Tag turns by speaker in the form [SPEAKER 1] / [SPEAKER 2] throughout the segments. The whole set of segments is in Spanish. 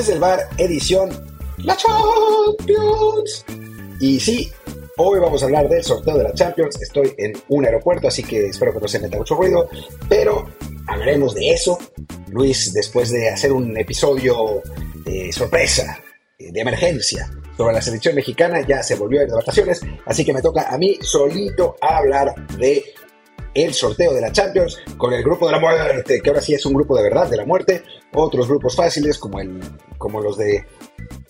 [SPEAKER 1] desde el bar, edición La Champions. Y sí, hoy vamos a hablar del sorteo de la Champions. Estoy en un aeropuerto, así que espero que no se meta mucho ruido, pero hablaremos de eso. Luis, después de hacer un episodio de sorpresa, de emergencia, sobre la selección mexicana, ya se volvió a ir de vacaciones, así que me toca a mí solito hablar de el sorteo de la Champions con el grupo de la muerte, que ahora sí es un grupo de verdad de la muerte, otros grupos fáciles como, el, como los de,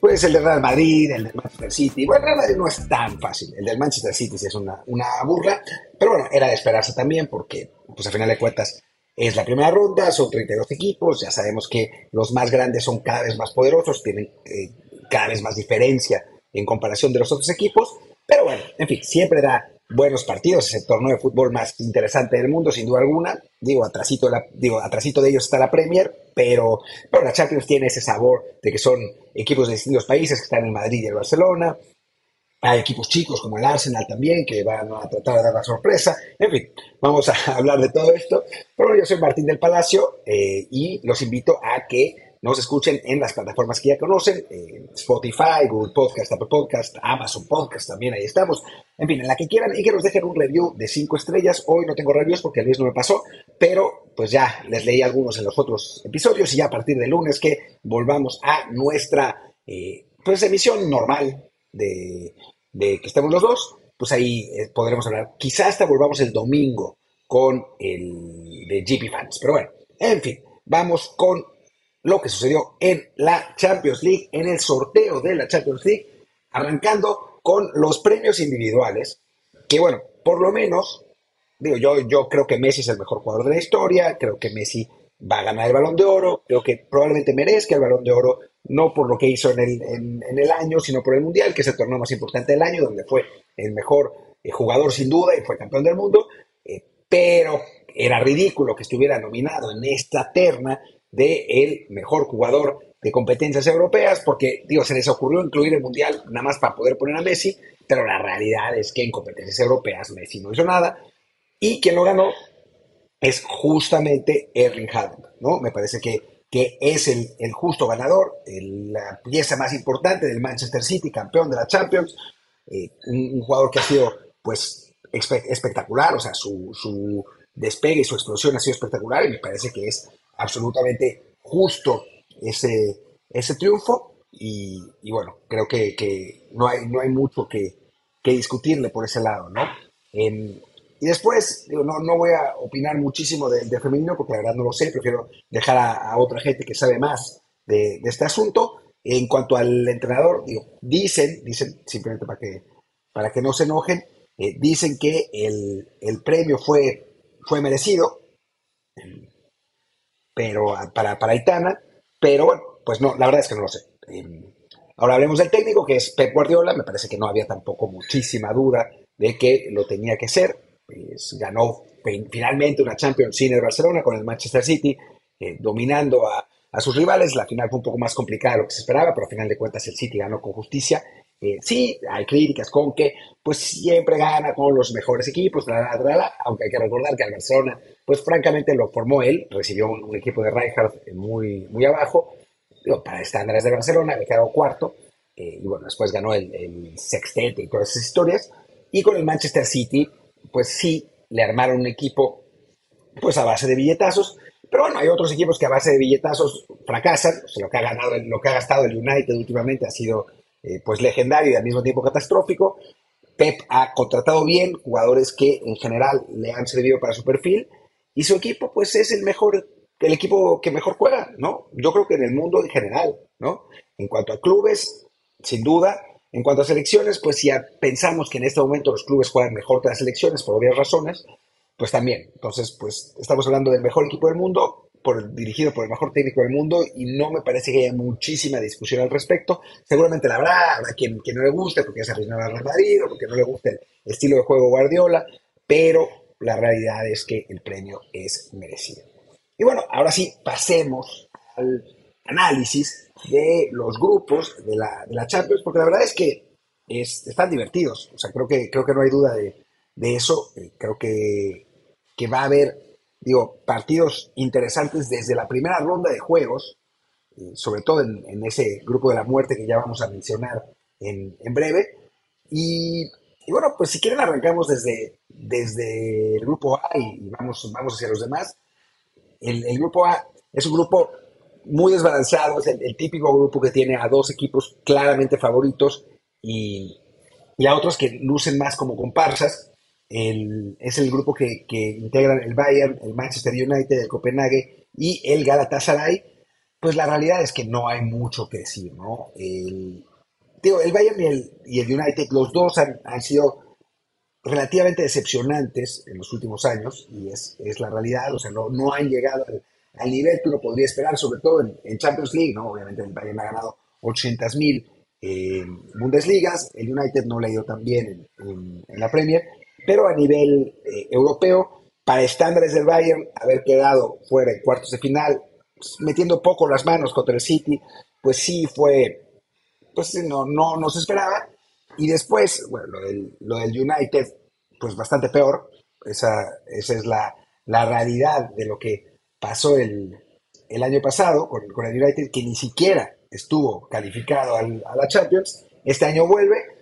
[SPEAKER 1] pues el de Real Madrid, el de Manchester City, bueno, Real Madrid no es tan fácil, el del Manchester City sí es una, una burla, pero bueno, era de esperarse también porque, pues a final de cuentas, es la primera ronda, son 32 equipos, ya sabemos que los más grandes son cada vez más poderosos, tienen eh, cada vez más diferencia en comparación de los otros equipos, pero bueno, en fin, siempre da buenos partidos, es el torneo de fútbol más interesante del mundo, sin duda alguna. Digo, atrasito la, digo, de ellos está la Premier, pero, pero la Champions tiene ese sabor de que son equipos de distintos países que están en Madrid y el Barcelona. Hay equipos chicos como el Arsenal también que van a tratar de dar la sorpresa. En fin, vamos a hablar de todo esto. Pero yo soy Martín del Palacio eh, y los invito a que nos escuchen en las plataformas que ya conocen, Spotify, Google Podcast, Apple Podcast, Amazon Podcast, también ahí estamos. En fin, en la que quieran y que nos dejen un review de cinco estrellas. Hoy no tengo reviews porque el Luis no me pasó, pero pues ya les leí algunos en los otros episodios y ya a partir de lunes que volvamos a nuestra eh, pues emisión normal de, que estemos los dos, pues ahí eh, podremos hablar. Quizás hasta volvamos el domingo con el de GP Fans, pero bueno, en fin, vamos con lo que sucedió en la Champions League, en el sorteo de la Champions League, arrancando con los premios individuales, que bueno, por lo menos, digo, yo, yo creo que Messi es el mejor jugador de la historia, creo que Messi va a ganar el balón de oro, creo que probablemente merezca el balón de oro, no por lo que hizo en el, en, el año, sino por el Mundial, que es el torneo más importante del año, donde fue el mejor eh, jugador sin duda y fue campeón del mundo, eh, pero era ridículo que estuviera nominado en esta terna de el mejor jugador de competencias europeas, porque, digo, se les ocurrió incluir el Mundial nada más para poder poner a Messi, pero la realidad es que en competencias europeas Messi no hizo nada, y quien lo ganó es justamente Erling Haaland, ¿no? Me parece que, que es el, el justo ganador, la pieza más importante del Manchester City, campeón de la Champions, eh, un, jugador que ha sido, pues, espectacular, o sea, su, su despegue y su explosión ha sido espectacular, y me parece que es absolutamente justo ese, ese triunfo y, bueno, creo que, no, hay, no hay mucho que, discutirle por ese lado, ¿no? y después, digo, no, no voy a opinar muchísimo de, femenino porque la verdad no lo sé, prefiero dejar a, otra gente que sabe más de, este asunto. En cuanto al entrenador, digo, dicen, dicen simplemente para que, para que no se enojen, eh, dicen que el, el, premio fue, fue merecido, pero para, para Aitana, pero bueno, pues no, la verdad es que no lo sé. Em, ahora hablemos del técnico, que es Pep Guardiola, me parece que no había tampoco muchísima duda de que lo tenía que ser, pues ganó finalmente una Champions sin el Barcelona con el Manchester City, eh, dominando a, a sus rivales, la final fue un poco más complicada de lo que se esperaba, pero al final de cuentas el City ganó con justicia eh, sí, hay críticas con que pues siempre gana con los mejores equipos, aunque hay que recordar que al Barcelona, pues francamente lo formó él, recibió un, equipo de Rijkaard muy, muy abajo, para estándares de Barcelona, le quedó cuarto, eh, y bueno, después ganó el, el sextete y todas esas historias, y con el Manchester City, pues sí, le armaron un equipo pues a base de billetazos, pero bueno, hay otros equipos que a base de billetazos fracasan, lo que ha ganado, lo que ha gastado el United últimamente ha sido eh, pues legendario y al mismo tiempo catastrófico. Pep ha contratado bien jugadores que en general le han servido para su perfil y su equipo pues es el mejor, el equipo que mejor juega, ¿no? Yo creo que en el mundo en general, ¿no? En cuanto a clubes, sin duda. En cuanto a selecciones, pues ya pensamos que en este momento los clubes juegan mejor que las selecciones por obvias razones, pues también. Entonces, pues estamos hablando del mejor equipo del mundo, por, dirigido por el mejor técnico del mundo y no me parece que haya muchísima discusión al respecto. Seguramente la habrá, habrá quien, quien no le guste porque es aficionado al Real Madrid o porque no le guste el estilo de juego Guardiola, pero la realidad es que el premio es merecido. Y bueno, ahora sí, pasemos al análisis de los grupos de la, de la Champions, porque la verdad es que es, están divertidos. O sea, creo que, creo que no hay duda de, de eso. Eh, creo que, que va a haber digo, partidos interesantes desde la primera ronda de juegos. eh, sobre todo en, ese grupo de la muerte que ya vamos a mencionar en, breve. Y, bueno, pues si quieren arrancamos desde, desde el grupo A y, vamos, vamos hacia los demás. El, grupo A es un grupo muy desbalanceado, es el, típico grupo que tiene a dos equipos claramente favoritos y, y a otros que lucen más como comparsas. Es el grupo que, que integran el Bayern, el Manchester United, el Copenhague y el Galatasaray. Pues la realidad es que no hay mucho que decir, ¿no? El, digo, el Bayern y el, y el United, los dos han, han, sido relativamente decepcionantes en los últimos años, y es, es la realidad, o sea, no, no han llegado al, nivel que uno podría esperar, sobre todo en, en Champions League, ¿no? Obviamente el Bayern ha ganado 800 mil Bundesligas, el United no le ha ido tan bien en, la Premier, pero a nivel eh, europeo, para estándares del Bayern, haber quedado fuera en cuartos de final, pues, metiendo poco las manos contra el City, pues sí fue, pues no, no, no se esperaba. Y después, bueno, lo del, lo del United, pues bastante peor. Esa, esa es la, la realidad de lo que pasó el, el año pasado con, con, el United, que ni siquiera estuvo calificado a la Champions, este año vuelve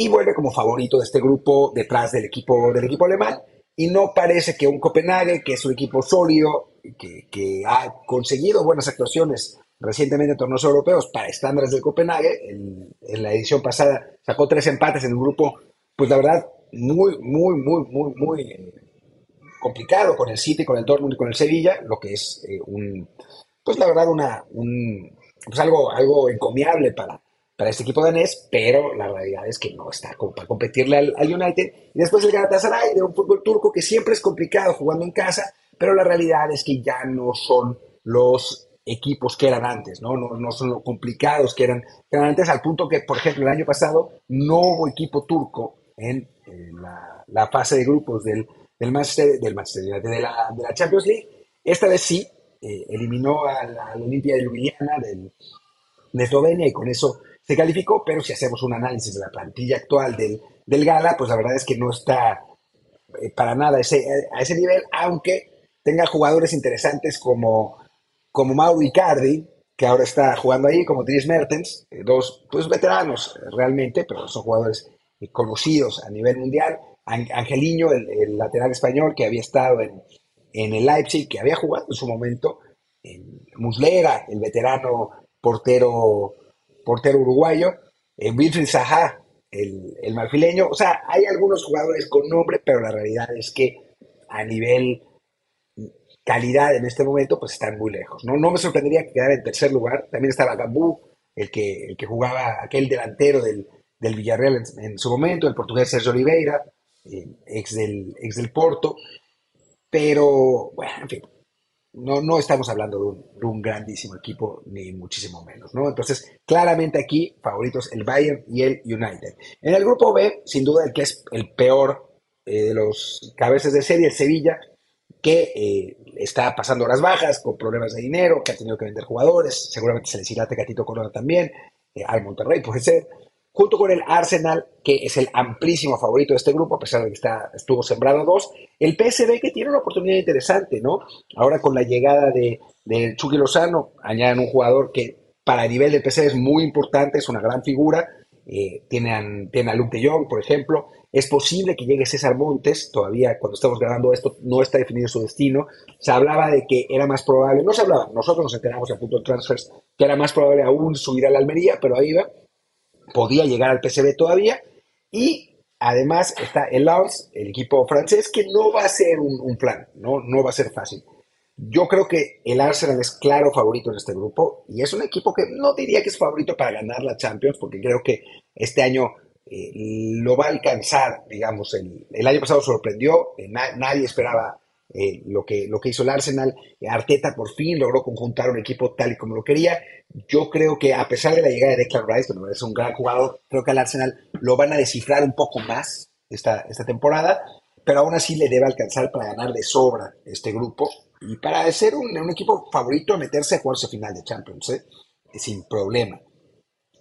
[SPEAKER 1] y vuelve como favorito de este grupo detrás del equipo, del equipo alemán. Y no parece que un Copenhague, que es un equipo sólido, que, ha conseguido buenas actuaciones recientemente en torneos europeos para estándares del Copenhague, en, la edición pasada sacó tres empates en un grupo, pues la verdad, muy, muy, muy, muy, muy eh, complicado con el City, con el Dortmund y con el Sevilla, lo que es eh, un, pues la verdad, una, un, pues algo, algo encomiable para, para este equipo danés, pero la realidad es que no está para competirle al, United. Y después el Galatasaray de un fútbol turco que siempre es complicado jugando en casa, pero la realidad es que ya no son los equipos que eran antes, ¿no? No, son los complicados que eran, que eran, antes, al punto que, por ejemplo, el año pasado no hubo equipo turco en, la, la, fase de grupos del, del Manchester, del Manchester de la, de la Champions League. Esta vez sí, eh, eliminó a la, Olimpia de Ljubljana de Eslovenia y con eso se calificó, pero si hacemos un análisis de la plantilla actual del, del Gala, pues la verdad es que no está eh, para nada a ese nivel, aunque tenga jugadores interesantes como, como Mauro Icardi, que ahora está jugando ahí, como Dries Mertens, eh, dos pues, veteranos realmente, pero son jugadores conocidos a nivel mundial. Angeliño, el lateral español que había estado en, en el Leipzig, que había jugado en su momento, en Muslera, el veterano portero, portero uruguayo, en Wilfried Zaha, el, el marfileño. O sea, hay algunos jugadores con nombre, pero la realidad es que a nivel calidad en este momento, pues están muy lejos. No, no me sorprendería que quedara en tercer lugar. También estaba Gambú, el que, el que jugaba aquel delantero del, del Villarreal en, su momento, el portugués Sergio Oliveira, eh, ex, del, ex del Porto. Pero, bueno, en fin, no, no estamos hablando de un, grandísimo equipo, ni muchísimo menos, ¿no? Entonces, claramente aquí, favoritos el Bayern y el United. En el grupo B, sin duda, el que es el peor eh, de los cabezas de serie, el Sevilla, que eh, está pasando horas bajas, con problemas de dinero, que ha tenido que vender jugadores, seguramente se les irá a Tecatito Corona también, eh, al Monterrey puede ser, junto con el Arsenal, que es el amplísimo favorito de este grupo, a pesar de que está, estuvo sembrado dos, el PSV que tiene una oportunidad interesante, ¿no? Ahora con la llegada de, Chucky Lozano, añaden un jugador que para el nivel del PSV es muy importante, es una gran figura, eh, tienen, a Luke de por ejemplo, es posible que llegue César Montes, todavía cuando estamos grabando esto no está definido su destino, se hablaba de que era más probable, no se hablaba, nosotros nos enteramos a punto de transfers, que era más probable aún subir a la Almería, pero ahí va, podía llegar al PSV todavía. Y además está el Lens, el equipo francés, que no va a ser un, plan, ¿no? no va a ser fácil. Yo creo que el Arsenal es claro favorito en este grupo y es un equipo que no diría que es favorito para ganar la Champions, porque creo que este año eh, lo va a alcanzar, digamos, el, el año pasado sorprendió, eh, nadie esperaba eh, lo, que, lo que hizo el Arsenal. Arteta por fin logró conjuntar un equipo tal y como lo quería. Yo creo que a pesar de la llegada de Declan Rice, que es un gran jugador, creo que al Arsenal lo van a descifrar un poco más esta, esta temporada, pero aún así le debe alcanzar para ganar de sobra este grupo y para ser un, un equipo favorito meterse a cuarto final de Champions, ¿eh? sin problema.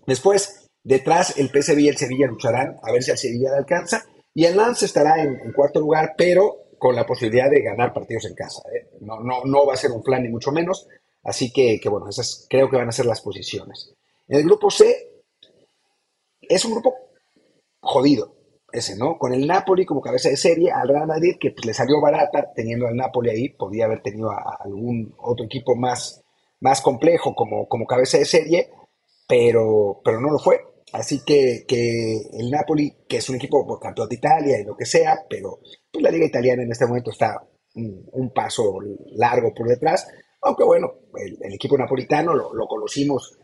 [SPEAKER 1] Después, detrás el PSV y el Sevilla lucharán a ver si al Sevilla le alcanza y el Lance estará en cuarto lugar, pero con la posibilidad de ganar partidos en casa. ¿eh? No, no, no va a ser un plan ni mucho menos. Así que, que, bueno, esas creo que van a ser las posiciones. En el grupo C es un grupo jodido, ese, ¿no? Con el Napoli como cabeza de serie, al Real Madrid, que pues, le salió barata teniendo al Napoli ahí, podía haber tenido a, algún otro equipo más, más complejo como, como cabeza de serie, pero, pero no lo fue. Así que, que el Napoli, que es un equipo por campeón de Italia y lo que sea, pero pues, la liga italiana en este momento está un, paso largo por detrás, aunque bueno, el, equipo napolitano lo, conocimos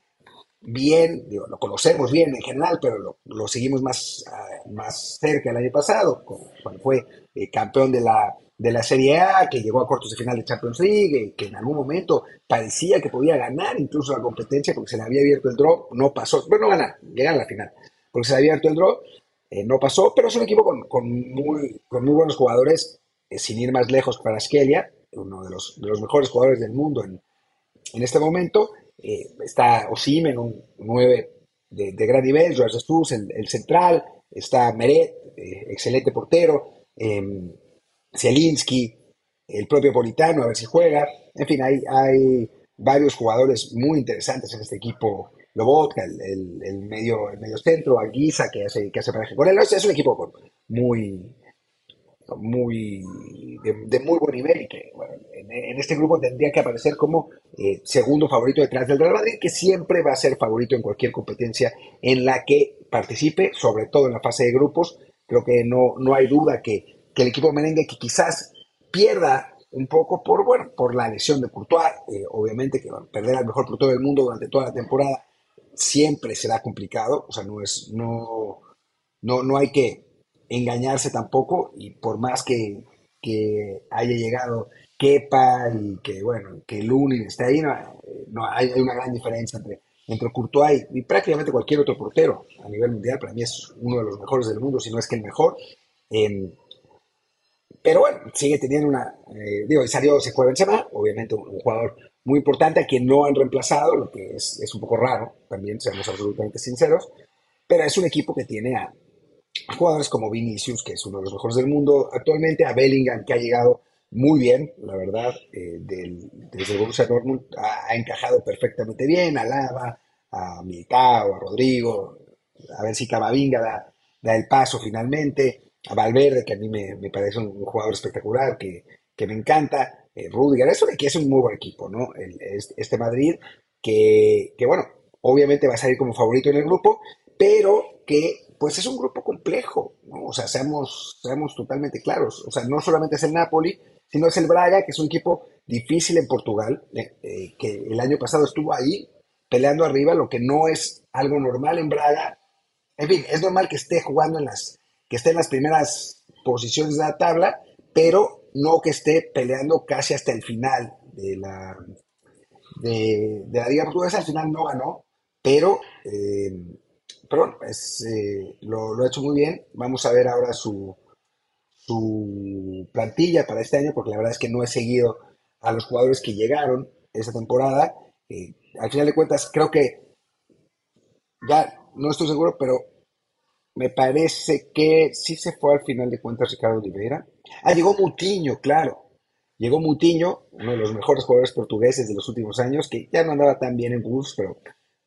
[SPEAKER 1] bien, lo conocemos bien en general, pero lo, seguimos más, ah, más cerca el año pasado, cuando fue eh, campeón de la, de la Serie A, que llegó a cuartos de final de Champions League, que en algún momento parecía que podía ganar incluso la competencia porque se le había abierto el draw, no pasó, bueno, no ganar, llegar a la final, porque se le había abierto el draw, eh, no pasó, pero es un equipo con, con, muy, con muy buenos jugadores, eh, sin ir más lejos para Skelia, uno de los, de los mejores jugadores del mundo en, en este momento, eh, está Osimen, un 9 de, gran nivel, George Stus, el, central, está Meret, eh, excelente portero, eh, Zielinski, el propio Politano, a ver si juega. En fin, hay, hay varios jugadores muy interesantes en este equipo. Lobotka, el, el, medio, el medio centro, Aguisa, que hace, que hace pareja con él. Es un equipo muy, muy de, muy buen nivel y que en, este grupo tendría que aparecer como eh, segundo favorito detrás del Real Madrid, que siempre va a ser favorito en cualquier competencia en la que participe, sobre todo en la fase de grupos. Creo que no, no hay duda que, el equipo merengue que quizás pierda un poco por, bueno, por la lesión de Courtois, eh, obviamente que perder al mejor portero del mundo durante toda la temporada siempre será complicado, o sea, no es, no, no, no hay que engañarse tampoco y por más que, haya llegado Kepa y que, bueno, que Lunin esté ahí, no, hay, una gran diferencia entre, entre Courtois y, prácticamente cualquier otro portero a nivel mundial. Para mí es uno de los mejores del mundo, si no es que el mejor. Em, pero bueno, sigue teniendo una. Eh, digo, salió se juega Benzema, obviamente un, jugador muy importante a quien no han reemplazado, lo que es, es un poco raro, también seamos absolutamente sinceros. Pero es un equipo que tiene a, jugadores como Vinicius, que es uno de los mejores del mundo actualmente, a Bellingham, que ha llegado muy bien, la verdad, eh, del, desde el Borussia Dortmund ha, encajado perfectamente bien, a Lava, a Militao, a Rodrigo, a ver si Camavinga da, da el paso finalmente, a Valverde, que a mí me, parece un, jugador espectacular, que, me encanta, eh, Rudiger, eso de que es un muy buen equipo, ¿no? este Madrid, que, que, bueno, obviamente va a salir como favorito en el grupo, pero que pues es un grupo complejo, ¿no? O sea, seamos, seamos totalmente claros. O sea, no solamente es el Napoli, sino es el Braga, que es un equipo difícil en Portugal, eh, eh, que el año pasado estuvo ahí peleando arriba, lo que no es algo normal en Braga. En fin, es normal que esté jugando en las, esté en las primeras posiciones de la tabla, pero no que esté peleando casi hasta el final de la, de, la Liga Portuguesa. Al final no ganó, pero eh, eh, lo, ha hecho muy bien. Vamos a ver ahora su, su plantilla para este año, porque la verdad es que no he seguido a los jugadores que llegaron esta temporada. Eh, al final de cuentas, creo que ya no estoy seguro, pero me parece que sí se fue al final de cuentas Ricardo Oliveira. Ah, llegó Mutiño, claro. Llegó Mutiño, uno de los mejores jugadores portugueses de los últimos años, que ya no andaba tan bien en Bulls, pero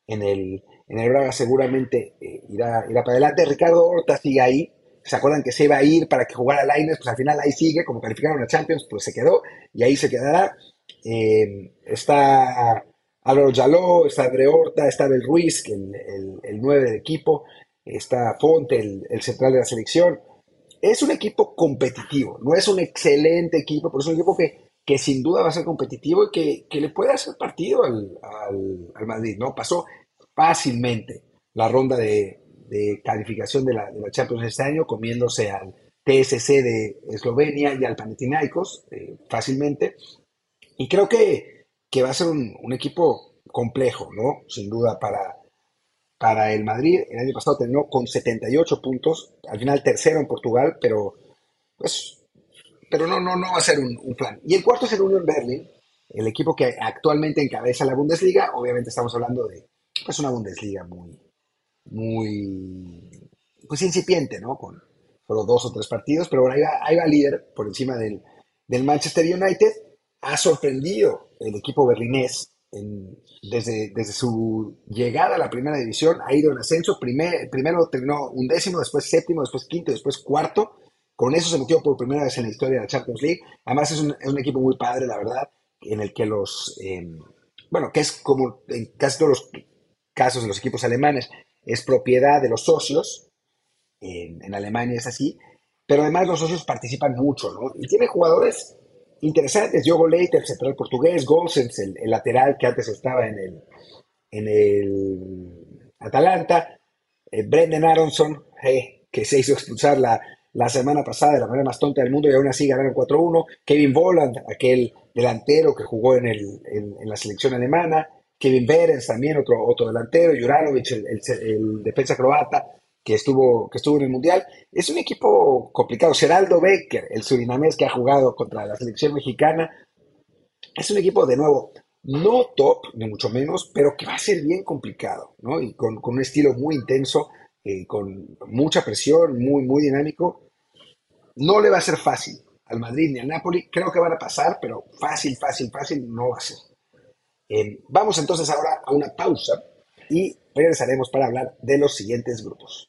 [SPEAKER 1] en el, en el Braga seguramente eh, irá, irá para adelante. Ricardo Horta sigue ahí. ¿Se acuerdan que se iba a ir para que jugara Laines? Pues al final ahí sigue, como calificaron a Champions, pues se quedó y ahí se quedará. Eh, está Álvaro Jaló, está André Horta, está Abel Ruiz, que el, el, el 9 del equipo, está Ponte, el, central de la selección. Es un equipo competitivo, no es un excelente equipo, pero es un equipo que, que sin duda va a ser competitivo y que, que le puede hacer partido al, al, Madrid, ¿no? Pasó fácilmente la ronda de, calificación de la, Champions este año, comiéndose al TSC de Eslovenia y al Panathinaikos eh, fácilmente. Y creo que, que va a ser un, equipo complejo, ¿no? Sin duda para, para el Madrid. El año pasado terminó con 78 puntos, al final tercero en Portugal, pero pues, pero no, no, no va a ser un, plan. Y el cuarto es el Union Berlin, el equipo que actualmente encabeza la Bundesliga. Obviamente estamos hablando de, es una Bundesliga muy, muy, pues incipiente, ¿no? Con solo dos o tres partidos, pero bueno, ahí va, líder por encima del, Manchester United. Ha sorprendido el equipo berlinés desde, desde su llegada a la primera división ha ido en ascenso. primero terminó un décimo, después séptimo, después quinto, después cuarto. Con eso se metió por primera vez en la historia de la Champions League. Además es un, es un equipo muy padre, la verdad, en el que los, em, bueno, que es como en casi todos los casos de los equipos alemanes, es propiedad de los socios. En, en Alemania es así. Pero además los socios participan mucho, ¿no? Y tiene jugadores interesantes. Diogo Leite, el central portugués, Golsens, el, lateral que antes estaba en el, en el Atalanta, eh, Brendan Aronson, eh, que se hizo expulsar la, la, semana pasada de la manera más tonta del mundo y aún así ganaron 4-1, Kevin Volland, aquel delantero que jugó en, el, en, la selección alemana, Kevin Berens también, otro, otro delantero, Juranovic, el, el defensa croata, que estuvo, que estuvo en el Mundial. Es un equipo complicado. Geraldo Becker, el surinamés que ha jugado contra la selección mexicana, es un equipo de nuevo no top, ni mucho menos, pero que va a ser bien complicado, ¿no? Y con, un estilo muy intenso, eh, con mucha presión, muy, muy dinámico. No le va a ser fácil al Madrid ni al Napoli. Creo que van a pasar, pero fácil, fácil, fácil no va a ser. Eh, vamos entonces ahora a una pausa y regresaremos para hablar de los siguientes grupos.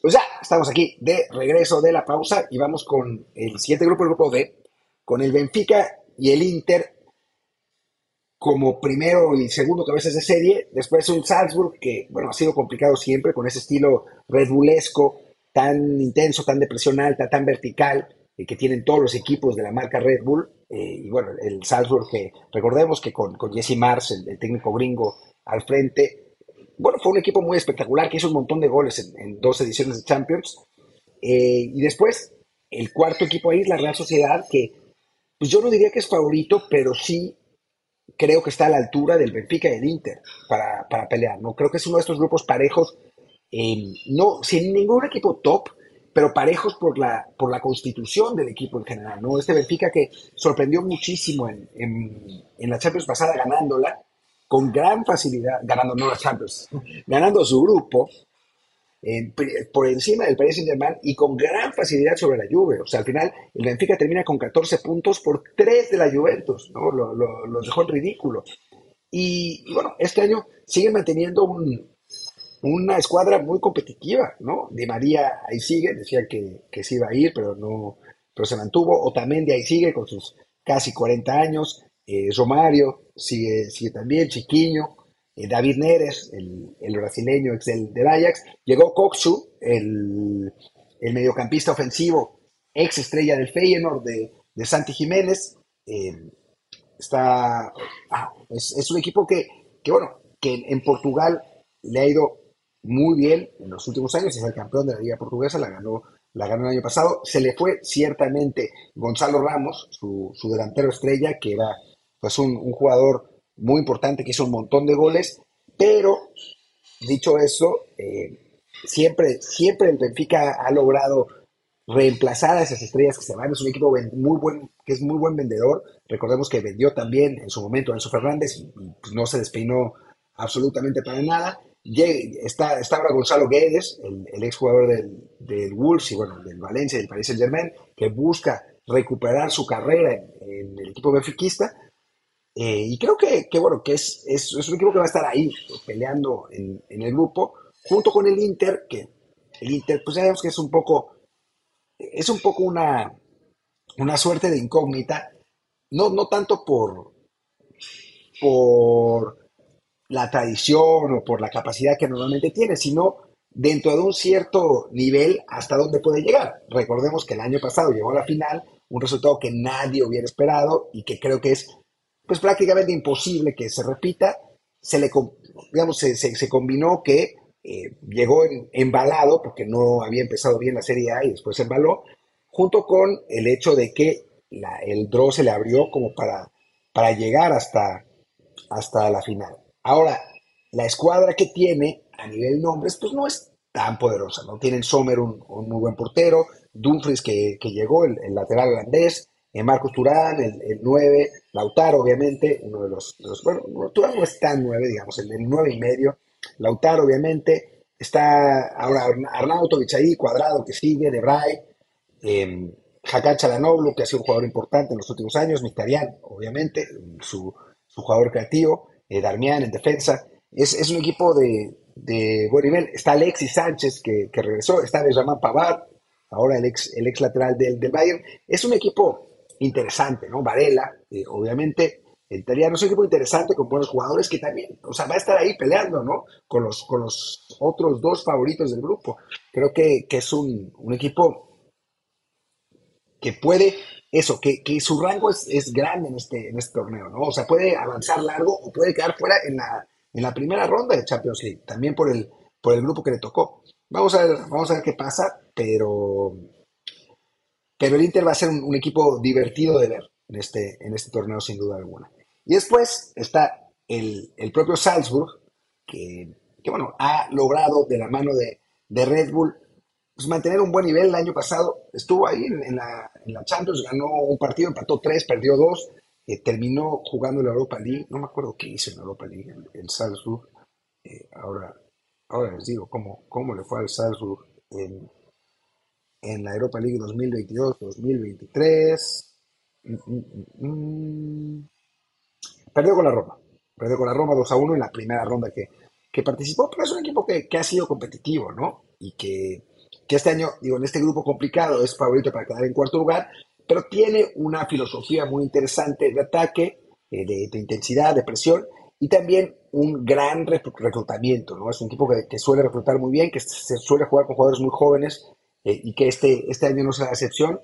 [SPEAKER 1] Pues ya, estamos aquí de regreso de la pausa y vamos con el siguiente grupo, el grupo D, con el Benfica y el Inter como primero y segundo cabezas de serie. Después un Salzburg que, bueno, ha sido complicado siempre con ese estilo Red Bullesco, tan intenso, tan de presión alta, tan vertical, que tienen todos los equipos de la marca Red Bull. Eh, y bueno, el Salzburg que recordemos que con, con Jesse Mars, el técnico gringo, al frente, bueno, fue un equipo muy espectacular que hizo un montón de goles en, dos ediciones de Champions. Eh, y después, el cuarto equipo ahí es la Real Sociedad, que pues yo no diría que es favorito, pero sí creo que está a la altura del Benfica y del Inter para, pelear. ¿no? Creo que es uno de estos grupos parejos, no, sin ningún equipo top, pero parejos por la, por la constitución del equipo en general. ¿no? Este Benfica que sorprendió muchísimo en, en la Champions pasada ganándola, con gran facilidad, ganando no Champions, ganando su grupo por encima del Paris Saint-Germain y con gran facilidad sobre la Juve. O sea, al final el Benfica termina con 14 puntos por 3 de la Juventus, ¿no? Lo, lo, dejó en ridículo. Y, bueno, este año sigue manteniendo una escuadra muy competitiva, ¿no? Di María ahí sigue, decía que, que se iba a ir, pero no, pero se mantuvo. Otamendi ahí sigue con sus casi 40 años. Eh, Romario sigue, sigue también, Chiquiño, eh, David Neres, el, brasileño ex del, Ajax, llegó Coxu, el, mediocampista ofensivo, ex estrella del Feyenoord de, de Santi Jiménez, eh, está, ah, es, un equipo que, bueno, que en Portugal le ha ido muy bien en los últimos años, es el campeón de la Liga Portuguesa, la ganó, la ganó el año pasado, se le fue ciertamente Gonzalo Ramos, su, su delantero estrella, que era pues un, jugador muy importante que hizo un montón de goles, pero dicho eso, eh, siempre, siempre el Benfica ha logrado reemplazar a esas estrellas que se van. Es un equipo muy buen, que es muy buen vendedor. Recordemos que vendió también en su momento a Enzo Fernández y, pues, no se despeinó absolutamente para nada. está, está ahora Gonzalo Guedes, el, el exjugador del, del, Wolves y bueno, del Valencia y del Paris Saint Germain, que busca recuperar su carrera en, el equipo benfiquista eh, y creo que, bueno, que es, es, un equipo que va a estar ahí peleando en, el grupo, junto con el Inter, que el Inter, pues ya sabemos que es un poco, es un poco una, una suerte de incógnita, no, no tanto por, por la tradición o por la capacidad que normalmente tiene, sino dentro de un cierto nivel hasta dónde puede llegar. Recordemos que el año pasado llegó a la final, un resultado que nadie hubiera esperado y que creo que es pues prácticamente imposible que se repita. Se le, digamos, se, combinó que eh, llegó embalado, porque no había empezado bien la Serie A y después embaló, junto con el hecho de que el draw se le abrió como para, para llegar hasta, hasta la final. Ahora, la escuadra que tiene a nivel nombres, pues no es tan poderosa, ¿no? Tienen Sommer, un, muy buen portero, Dumfries, que, llegó, el, lateral holandés, eh, Marcos Turán, el, 9, Lautaro, obviamente, uno de los, bueno, Turán no es tan 9, digamos, el, el 9 y medio, Lautaro, obviamente, está ahora Arnautovic ahí, Cuadrado, que sigue, De Vrij, eh, Hakan Chalanoglu, que ha sido un jugador importante en los últimos años, Mictarian, obviamente, su, jugador creativo, eh, Darmian en defensa, es, un equipo de, buen nivel. Está Alexis Sánchez, que, regresó, está Benjamin Pavard, ahora el ex, el ex lateral del, del Bayern. Es un equipo interesante, ¿no? Varela, obviamente, el italiano es un equipo interesante con buenos jugadores que también, o sea, va a estar ahí peleando, ¿no? Con los, con los otros dos favoritos del grupo. Creo que, es un, equipo que puede, eso, que, su rango es, es, grande en este, en este torneo, ¿no? O sea, puede avanzar largo o puede quedar fuera en la, en la primera ronda de Champions League, también por el, por el grupo que le tocó. Vamos a ver, vamos a ver qué pasa, pero, pero el Inter va a ser un, equipo divertido de ver en este, en este torneo, sin duda alguna. Y después está el, propio Salzburg, que, bueno, ha logrado de la mano de, Red Bull pues, mantener un buen nivel. El año pasado estuvo ahí en, la, en la Champions, ganó un partido, empató tres, perdió dos, terminó jugando la Europa League, no me acuerdo qué hizo en la Europa League, el, Salzburg, eh, ahora, ahora les digo cómo, cómo le fue al Salzburg en, en la Europa League 2022-2023. Mm, mm, mm, perdió con la Roma, perdió con la Roma 2 a 1 en la primera ronda que, que participó, pero es un equipo que, que ha sido competitivo, ¿no? Y que, que este año, digo, en este grupo complicado es favorito para quedar en cuarto lugar, pero tiene una filosofía muy interesante de ataque, eh, de, intensidad, de presión y también un gran reclutamiento, ¿no? Es un equipo que, suele reclutar muy bien, que se suele jugar con jugadores muy jóvenes eh, y que este, este año no será la excepción.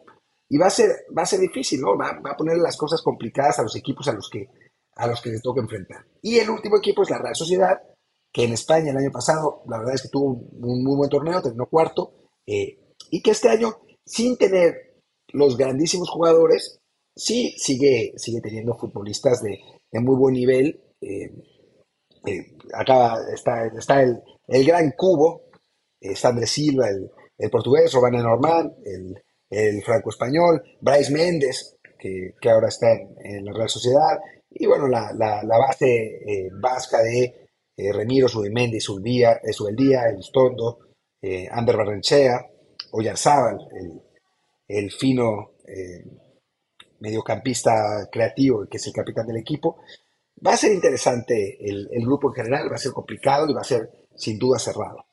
[SPEAKER 1] Y va a ser, va a ser difícil, ¿no? Va, a poner las cosas complicadas a los equipos a los que, a los que les toca enfrentar. Y el último equipo es la Real Sociedad, que en España el año pasado, la verdad es que tuvo un, muy buen torneo, terminó cuarto, eh, y que este año, sin tener los grandísimos jugadores, sí sigue, sigue teniendo futbolistas de, muy buen nivel. Eh, eh, acá está, está el, gran cubo, está Silva, el, portugués, Robana Normán, el, franco-español, Bryce Méndez, que, ahora está en, la Real Sociedad, y bueno, la, base eh, vasca de Remiro, Subimendi, Subdía, Subeldía, El Stondo, Ander Barrenchea, Oyarzábal, el, el fino eh, mediocampista creativo, que es el capitán del equipo. Va a ser interesante el, grupo en general, va a ser complicado y va a ser sin duda cerrado.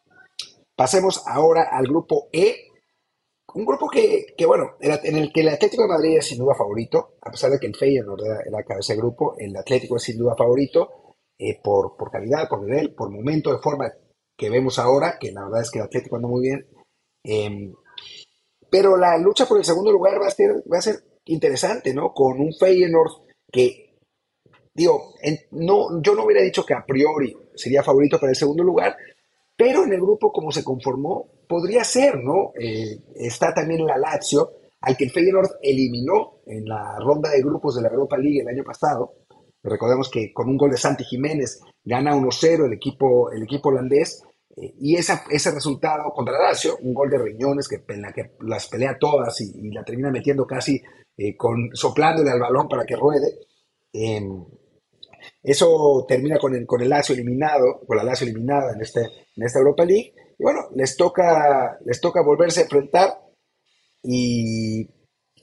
[SPEAKER 1] Pasemos ahora al grupo E, un grupo que, bueno, en el que el Atlético de Madrid es sin duda favorito, a pesar de que el Feyenoord era, era cabeza de grupo, el Atlético es sin duda favorito eh, por, por calidad, por nivel, por momento de forma que vemos ahora, que la verdad es que el Atlético anda muy bien. Em, pero la lucha por el segundo lugar va a ser, va a ser interesante, ¿no? Con un Feyenoord que, digo, no, yo no hubiera dicho que a priori sería favorito para el segundo lugar, pero en el grupo como se conformó, podría ser, ¿no? Eh, está también la Lazio, al que el Feyenoord eliminó en la ronda de grupos de la Europa League el año pasado. Recordemos que con un gol de Santi Jiménez gana 1-0 el equipo, el equipo holandés y ese resultado contra Lazio, un gol de riñones que, en la que las pelea todas y, la termina metiendo casi eh, con, soplándole al balón para que ruede. Eso termina con el, con el Lazio eliminado, con la Lazio eliminada en, este, en esta Europa League. Y bueno, les toca, les toca volverse a enfrentar y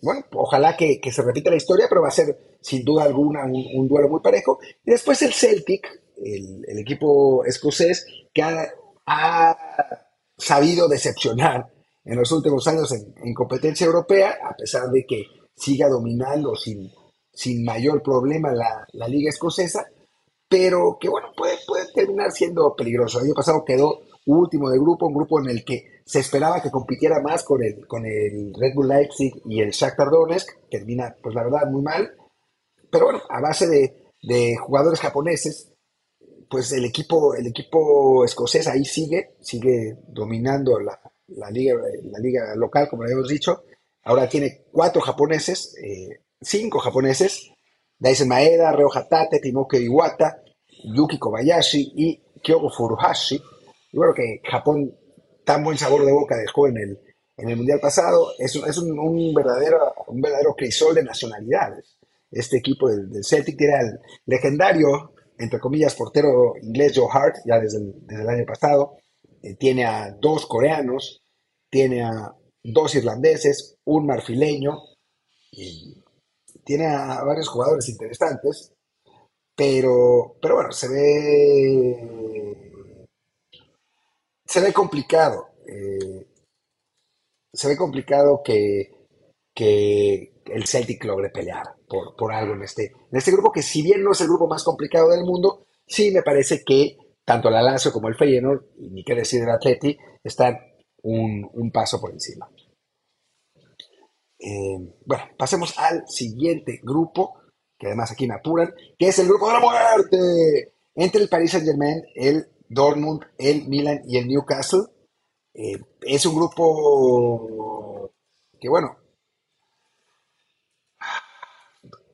[SPEAKER 1] bueno, ojalá que, se repita la historia, pero va a ser sin duda alguna un, duelo muy parejo. Y después el Celtic, el, el equipo escocés, que ha ha sabido decepcionar en los últimos años en, competencia europea, a pesar de que siga dominando sin, sin mayor problema la, liga escocesa, pero que bueno, puede, puede terminar siendo peligroso. El año pasado quedó último de grupo, un grupo en el que se esperaba que compitiera más con el, con el Red Bull Leipzig y el Shakhtar Donetsk, termina pues la verdad muy mal, pero bueno, a base de, de jugadores japoneses pues el equipo, el equipo escocés ahí sigue, sigue dominando la, liga, la liga local, como le hemos dicho. ahora tiene cuatro japoneses, eh, cinco japoneses, Daisen Maeda, Reo Hatate, Timoke Iwata, Yuki Kobayashi y Kyoko Furuhashi. Y bueno, que Japón tan buen sabor de boca dejó en el, en el Mundial pasado, es, es un, verdadero, un verdadero crisol de nacionalidades. Este equipo del, Celtic tiene al legendario, entre comillas, portero inglés Joe Hart, ya desde el, desde el año pasado. Eh, tiene a dos coreanos, tiene a dos irlandeses, un marfileño, y tiene a varios jugadores interesantes, pero, pero bueno, se ve, se ve complicado. Eh, se ve complicado que, el Celtic logre pelear por, por algo en este, en este grupo, que si bien no es el grupo más complicado del mundo, sí me parece que tanto el Lazio como el Feyenoord, y ni qué decir el Atleti, están un, paso por encima. Eh, bueno, pasemos al siguiente grupo, que además aquí me apuran, que es el grupo de la muerte, entre el Paris Saint Germain, el Dortmund, el Milan y el Newcastle. Eh, es un grupo que, bueno,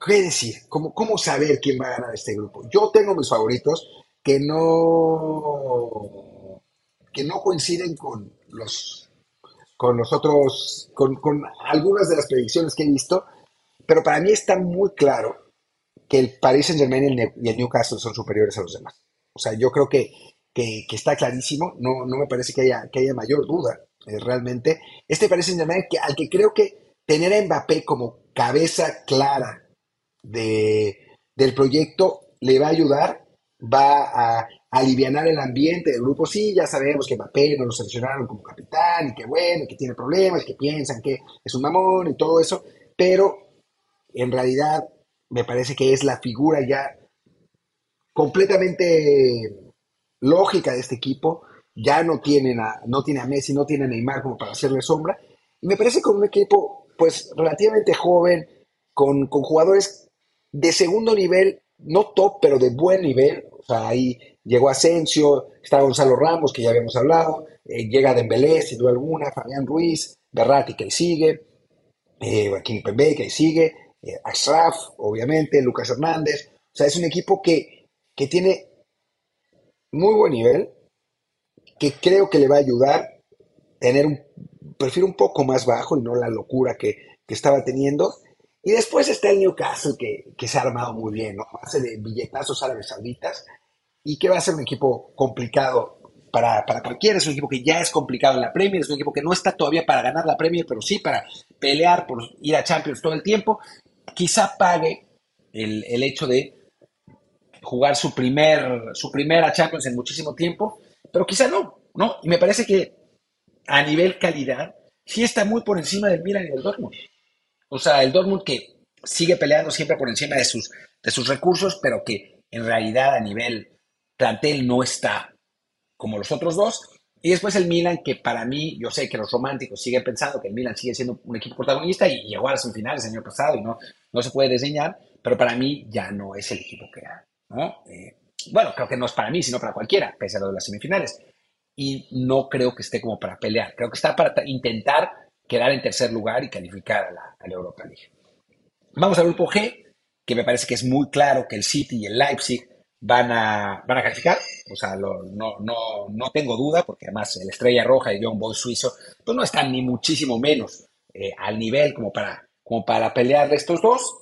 [SPEAKER 1] ¿qué decir? ¿Cómo, ¿Cómo saber quién va a ganar este grupo? Yo tengo mis favoritos que no, que no coinciden con los, con los otros, con, algunas de las predicciones que he visto, pero para mí está muy claro que el Paris Saint Germain y el Newcastle son superiores a los demás. O sea, yo creo que, que, está clarísimo, no, no me parece que haya, que haya mayor duda eh, realmente. Este Paris Saint Germain que, al que creo que tener a Mbappé como cabeza clara de, del proyecto le va a ayudar, va a aliviar el ambiente del grupo. Sí, ya sabemos que Mbappé no lo seleccionaron como capitán y que bueno, que tiene problemas, que piensan que es un mamón y todo eso, pero en realidad me parece que es la figura ya completamente lógica de este equipo. Ya no tienen a, no tiene a Messi, no tiene a Neymar como para hacerle sombra. Y me parece con un equipo pues relativamente joven, con, con jugadores de segundo nivel, no top, pero de buen nivel. O sea, ahí llegó Asensio, está Gonzalo Ramos, que ya habíamos hablado, eh, llega Dembélé, sin duda alguna, Fabián Ruiz, Berrati, que sigue, eh, Joaquín Pembe, que sigue, eh, obviamente, Lucas Hernández. O sea, es un equipo que, que tiene muy buen nivel, que creo que le va a ayudar tener un perfil un poco más bajo y no la locura que, que estaba teniendo. Y después está el Newcastle, que, que se ha armado muy bien, ¿no? Hace de billetazos árabes sauditas y que va a ser un equipo complicado para, para, cualquiera. Es un equipo que ya es complicado en la Premier, es un equipo que no está todavía para ganar la Premier, pero sí para pelear por ir a Champions todo el tiempo. Quizá pague el, el hecho de jugar su, primer, su primera Champions en muchísimo tiempo, pero quizá no, ¿no? Y me parece que a nivel calidad sí está muy por encima del Milan y del Dortmund. O sea, el Dortmund que sigue peleando siempre por encima de sus, de sus recursos, pero que en realidad a nivel plantel no está como los otros dos. Y después el Milan, que para mí, yo sé que los románticos siguen pensando que el Milan sigue siendo un equipo protagonista y llegó a las semifinales el año pasado y no, no se puede diseñar, pero para mí ya no es el equipo que era. Eh, bueno, creo que no es para mí, sino para cualquiera, pese a lo de las semifinales. Y no creo que esté como para pelear. Creo que está para intentar quedar en tercer lugar y calificar a la, la Europa League. Vamos al grupo G, que me parece que es muy claro que el City y el Leipzig van a, van a calificar, o sea, no, no, no, tengo duda, porque además el Estrella Roja y John Boy suizo, pues no están ni muchísimo menos eh, al nivel como para, como para pelear de estos dos.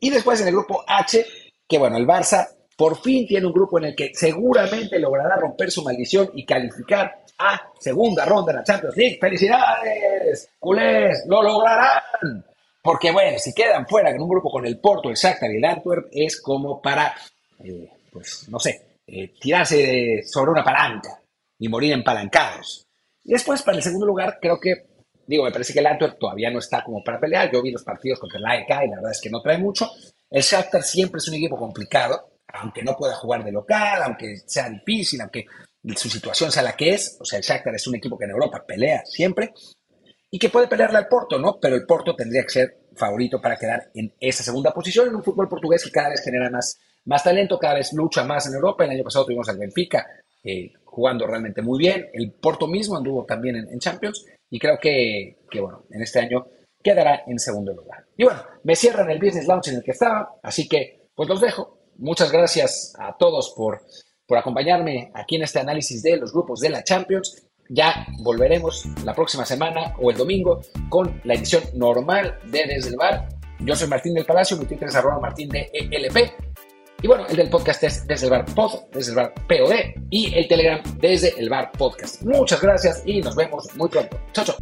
[SPEAKER 1] Y después en el grupo H, que bueno, el Barça por fin tiene un grupo en el que seguramente logrará romper su maldición y calificar a segunda ronda de la Champions League. ¡Felicidades! ¡Culés! ¡Lo lograrán! Porque bueno, si quedan fuera en un grupo con el Porto, el Shakhtar y el Antwerp, es como para eh, pues, no sé, eh, tirarse sobre una palanca y morir empalancados. Y después, para el segundo lugar, creo que, digo, me parece que el Antwerp todavía no está como para pelear. Yo vi los partidos contra el AEK y la verdad es que no trae mucho. El Shakhtar siempre es un equipo complicado, aunque no pueda jugar de local, aunque sea difícil, aunque su situación sea la que es. O sea, el Shakhtar es un equipo que en Europa pelea siempre y que puede pelearle al Porto, ¿no? Pero el Porto tendría que ser favorito para quedar en esa segunda posición en un fútbol portugués que cada vez genera más más talento, cada vez lucha más en Europa. El año pasado tuvimos al Benfica eh, jugando realmente muy bien. El Porto mismo anduvo también en, Champions y creo que, bueno, en este año quedará en segundo lugar. Y bueno, me cierran el Business Launch en el que estaba, así que pues los dejo. Muchas gracias a todos por, por acompañarme aquí en este análisis de los grupos de la Champions. Ya volveremos la próxima semana o el domingo con la edición normal de Desde el Bar. Yo soy Martín del Palacio, mi Twitter es arroba martín de ELP. Y bueno, el del podcast es Desde el Bar Pod, Desde el Bar POD y el Telegram Desde el Bar Podcast. Muchas gracias y nos vemos muy pronto. Chao, chao.